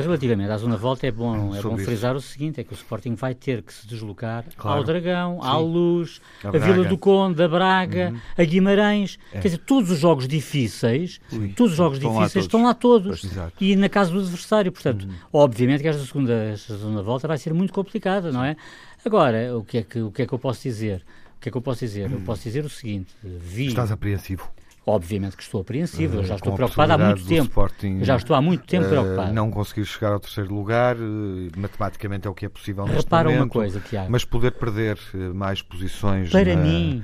relativamente à segunda volta, é bom, é bom frisar o seguinte: é que o Sporting vai ter que se deslocar claro. ao Dragão, à Luz, a, a Vila do Conde, a Braga, uhum. a Guimarães. É. Quer dizer, todos os jogos difíceis, Ui. todos os jogos estão difíceis lá estão lá todos. e na casa do adversário. Portanto, uhum. Obviamente que esta segunda, esta segunda volta vai ser muito complicada, não é? Agora, o que é que, o que, é que eu posso dizer? O que é que eu posso dizer? Eu posso dizer o seguinte: vi. Estás apreensivo. Obviamente que estou apreensivo, eu já estou preocupado há muito tempo. Sporting, já estou há muito tempo uh, preocupado. Não conseguir chegar ao terceiro lugar, uh, matematicamente é o que é possível Repara momento, uma coisa, Tiago. Mas poder perder uh, mais posições. Para na, mim,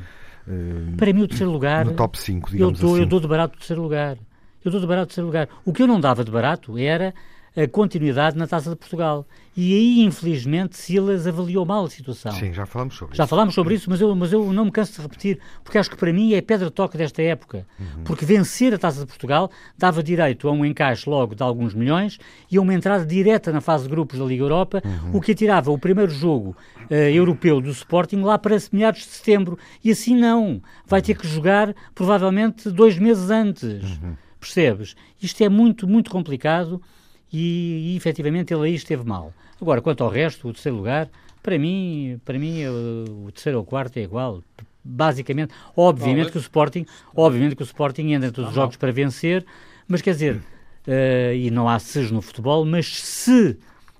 para mim o terceiro lugar. No top 5, digamos eu dou, assim. Eu dou de barato o terceiro lugar. Eu dou de barato o terceiro lugar. O que eu não dava de barato era a continuidade na Taça de Portugal. E aí, infelizmente, Silas avaliou mal a situação. Sim, já falamos sobre já isso. Já falámos sobre isso, mas eu, mas eu não me canso de repetir, porque acho que para mim é pedra toque desta época. Uhum. Porque vencer a Taça de Portugal dava direito a um encaixe logo de alguns milhões e a uma entrada direta na fase de grupos da Liga Europa, uhum. o que atirava o primeiro jogo uh, europeu do Sporting lá para meados de setembro. E assim não. Vai ter que jogar provavelmente dois meses antes. Uhum. Percebes? Isto é muito, muito complicado e, e efetivamente ele aí esteve mal. Agora, quanto ao resto, o terceiro lugar, para mim, para mim o terceiro ou quarto é igual. Basicamente, obviamente que o Sporting, obviamente que o Sporting entra em todos os jogos para vencer, mas quer dizer, uh, e não há seja no futebol, mas se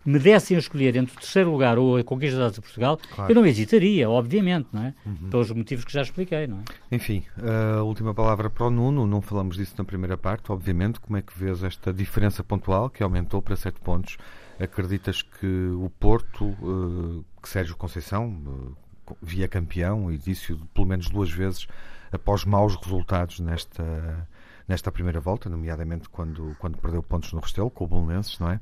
me dessem a escolher entre o terceiro lugar ou a conquista da de Portugal, claro. eu não hesitaria, obviamente, não é? Uhum. Pelos motivos que já expliquei, não é? Enfim, a última palavra para o Nuno, não falamos disso na primeira parte, obviamente, como é que vês esta diferença pontual que aumentou para 7 pontos? Acreditas que o Porto, uh, que Sérgio Conceição, uh, via campeão e disse pelo menos duas vezes após maus resultados nesta nesta primeira volta, nomeadamente quando, quando perdeu pontos no Restelo com o Bolonenses, não é?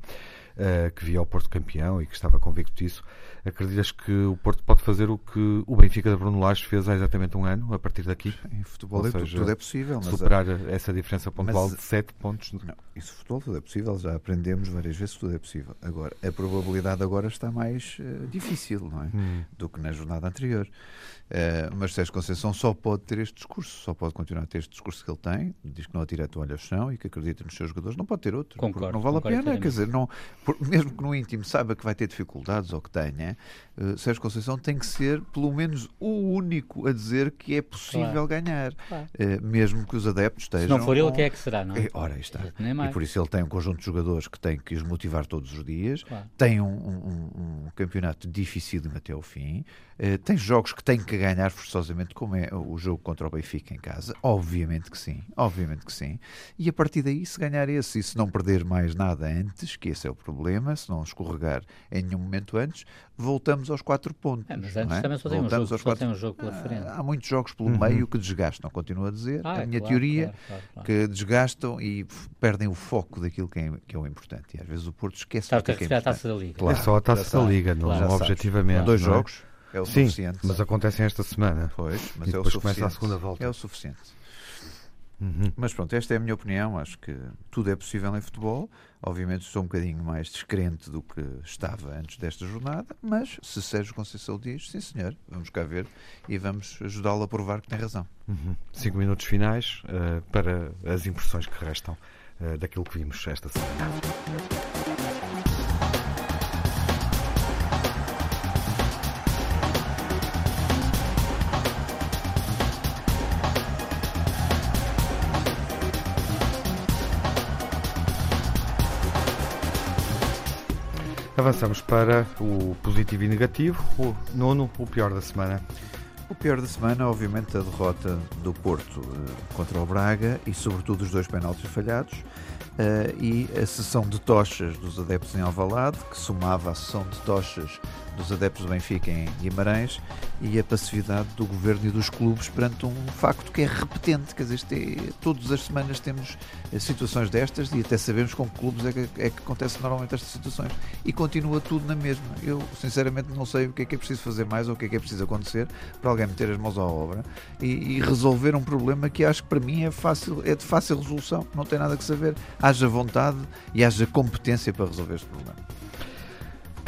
Uh, que via o Porto campeão e que estava convicto disso. Acreditas que o Porto pode fazer o que o Benfica de Bruno Lage fez há exatamente um ano, a partir daqui? Em futebol Ou é seja, tudo é possível. Superar essa diferença pontual mas, de 7 pontos. Não, isso futebol tudo é possível, já aprendemos várias vezes que tudo é possível. Agora, a probabilidade agora está mais uh, difícil, não é? Hum. Do que na jornada anterior. Uh, mas Sérgio Conceição só pode ter este discurso, só pode continuar a ter este discurso que ele tem, diz que não atira a toalha ao chão e que acredita nos seus jogadores, não pode ter outro. Concordo, não vale a pena, quer dizer, não, mesmo que no íntimo saiba que vai ter dificuldades ou que tenha, uh, Sérgio Conceição tem que ser pelo menos o único a dizer que é possível claro. ganhar, claro. Uh, mesmo que os adeptos estejam. Se não for ele, quem é que será, não é? Ora, está. E por isso ele tem um conjunto de jogadores que tem que os motivar todos os dias, claro. tem um, um, um campeonato dificílimo até ao fim. Uh, tem jogos que tem que ganhar forçosamente, como é o jogo contra o Benfica em casa. Obviamente que sim, obviamente que sim. E a partir daí, se ganhar esse e se não perder mais nada antes, que esse é o problema, se não escorregar em nenhum momento antes, voltamos aos quatro pontos. É, mas antes é? também só tem, um jogo, quatro... tem um jogo pela frente. há muitos jogos pelo uhum. meio que desgastam, continuo a dizer. Ah, a minha claro, teoria, claro, claro, que desgastam e perdem o foco daquilo que é, que é o importante. E às vezes o Porto esquece o que é, que é a taça da Liga. Claro. É só a taça da Liga, não, claro. objetivamente. Dois é? jogos é o Sim, suficiente. mas acontecem esta semana. Pois, mas e é depois o começa a segunda volta. É o suficiente. Uhum. Mas pronto, esta é a minha opinião. Acho que tudo é possível em futebol. Obviamente sou um bocadinho mais descrente do que estava antes desta jornada, mas se Sérgio Conceição diz, sim senhor, vamos cá ver e vamos ajudá-lo a provar que tem razão. Uhum. Cinco minutos finais uh, para as impressões que restam uh, daquilo que vimos esta semana. Avançamos para o positivo e negativo. O nono, o pior da semana. O pior da semana, obviamente, a derrota do Porto uh, contra o Braga e, sobretudo, os dois penaltis falhados uh, e a sessão de tochas dos adeptos em Alvalade, que somava a sessão de tochas dos adeptos do Benfica em Guimarães e a passividade do governo e dos clubes perante um facto que é repetente. Quer dizer, é, todas as semanas temos eh, situações destas e até sabemos com que clubes é que, é que acontecem normalmente estas situações. E continua tudo na mesma. Eu, sinceramente, não sei o que é que é preciso fazer mais ou o que é que é preciso acontecer para alguém meter as mãos à obra e, e resolver um problema que acho que para mim é, fácil, é de fácil resolução. Não tem nada que saber. Haja vontade e haja competência para resolver este problema.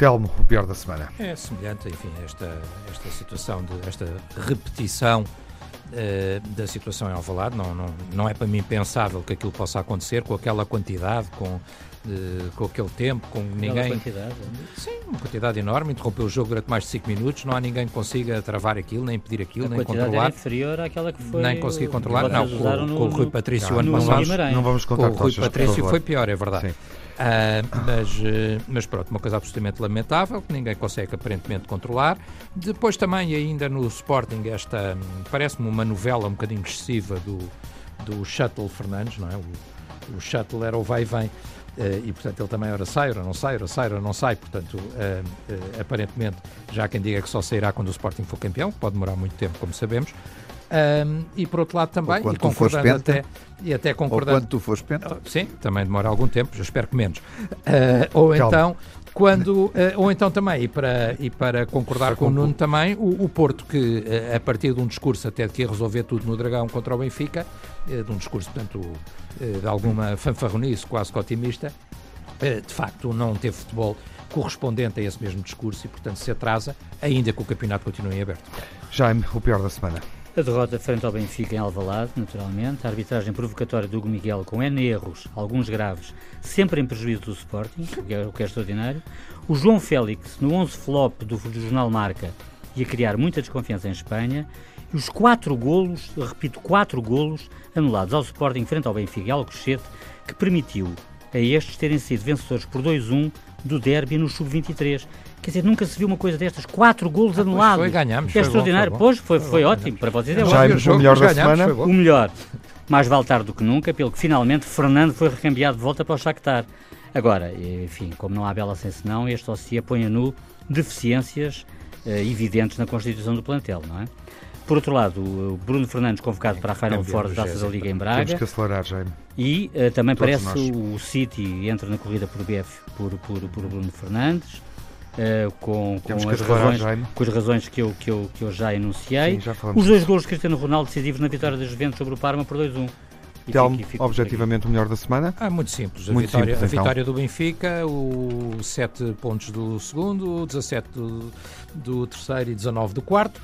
Telmo, o pior da semana. É semelhante, enfim, esta, esta situação, de, esta repetição uh, da situação em Alvalade. Não, não, não é para mim pensável que aquilo possa acontecer com aquela quantidade, com com aquele tempo, com ninguém. quantidade? Sim, uma quantidade enorme. Interrompeu o jogo durante mais de 5 minutos. Não há ninguém que consiga travar aquilo, nem impedir aquilo, a nem controlar. Era inferior àquela que foi. Nem conseguir controlar. Não, com, no, com, o Rui Patrício não, ano não passado. Vamos, não vamos contar com o Rui Patrício foi pior, é verdade. Uh, mas, uh, mas pronto, uma coisa absolutamente lamentável que ninguém consegue aparentemente controlar. Depois também ainda no Sporting esta parece-me uma novela um bocadinho excessiva do, do Shuttle Fernandes, não é? O, o Shuttle era o vai e vem Uh, e portanto ele também ora sai, ora não sai, ora sai, ora não sai. Portanto, uh, uh, aparentemente, já há quem diga que só sairá quando o Sporting for campeão, pode demorar muito tempo, como sabemos. E por outro lado também, e concordando até, e até concordando. Ou quando tu fores penta. Sim, também demora algum tempo, já espero que menos. ou então quando uh, ou então também e para e para concordar com o Nuno também o, o Porto que uh, a partir de um discurso até de que ia resolver tudo no Dragão contra o Benfica uh, de um discurso portanto de alguma fanfarronice quase que otimista de facto não teve futebol correspondente a esse mesmo discurso e portanto se atrasa ainda que o campeonato continue em aberto Jaime o pior da semana a derrota frente ao Benfica em Alvalade, naturalmente, a arbitragem provocatória do Hugo Miguel com N erros, alguns graves, sempre em prejuízo do Sporting, o que é, é extraordinário. O João Félix no 11 flop do, do jornal Marca e a criar muita desconfiança em Espanha. E os quatro golos, repito, quatro golos anulados ao Sporting frente ao Benfica e Alcochete, que permitiu a estes terem sido vencedores por 2-1 do derby no Sub-23. Quer dizer, nunca se viu uma coisa destas. Quatro golos ah, anulados. Foi, ganhamos. É extraordinário. Pois, foi, foi, foi ótimo. Para vocês é Já ótimo. o melhor da semana. O melhor. Mais vale tarde do que nunca, pelo que finalmente Fernando foi recambiado de volta para o Shakhtar. Agora, enfim, como não há bela sem senão, este Ossia põe a nu deficiências uh, evidentes na constituição do plantel, não é? Por outro lado, o Bruno Fernandes convocado para a Final Four da Taça da Liga em Braga. Temos que acelerar, Jaime. E uh, também Todos parece nós. o City entra na corrida por BF por, por, por Bruno Fernandes. Uh, com, com, as razões, com as razões que eu, que eu, que eu já enunciei. Sim, já Os dois gols de Cristiano Ronaldo decisivos na vitória da Juventus sobre o Parma por 2-1. Telmo, objetivamente o melhor da semana? Ah, muito simples. A, muito vitória, simples, a então. vitória do Benfica, o 7 pontos do segundo, 17 do, do terceiro e 19 do quarto.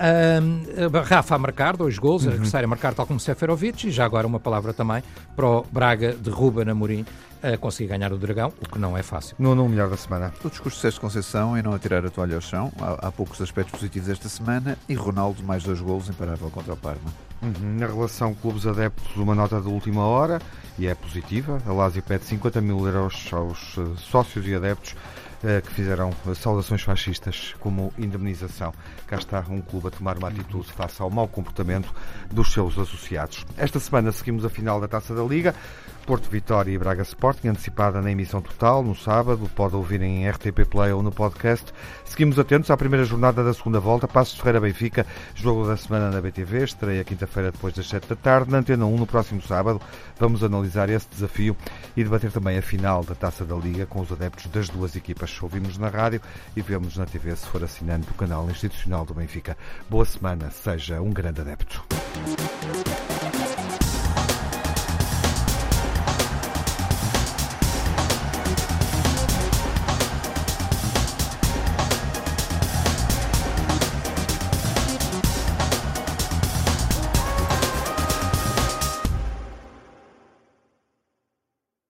Um, Rafa a marcar, dois gols, uhum. a a marcar tal como Seferovic, e já agora uma palavra também para o Braga de Ruba Amorim a conseguir ganhar o Dragão, o que não é fácil. No, no melhor da semana. O discurso de Sérgio Conceição em não atirar a toalha ao chão, há, há, poucos aspectos positivos esta semana, e Ronaldo mais dois golos imparável contra o Parma. Uhum. Na relação clubes adeptos, uma nota de última hora, e é positiva, a Lazio pede 50 mil euros aos eh, sócios e adeptos que fizeram saudações fascistas como indemnização. Cá está um clube a tomar uma atitude face ao mau comportamento dos seus associados. Esta semana seguimos a final da Taça da Liga. Porto Vitória e Braga Sporting, antecipada na emissão total, no sábado, pode ouvir em RTP Play ou no podcast. Seguimos atentos à primeira jornada da segunda volta, Passos Ferreira Benfica, jogo da semana na BTV, estreia quinta-feira depois das 7 da tarde, na Antena 1 no próximo sábado. Vamos analisar esse desafio e debater também a final da Taça da Liga com os adeptos das duas equipas. Ouvimos na rádio e vemos na TV se for assinante do canal institucional do Benfica. Boa semana, seja um grande adepto.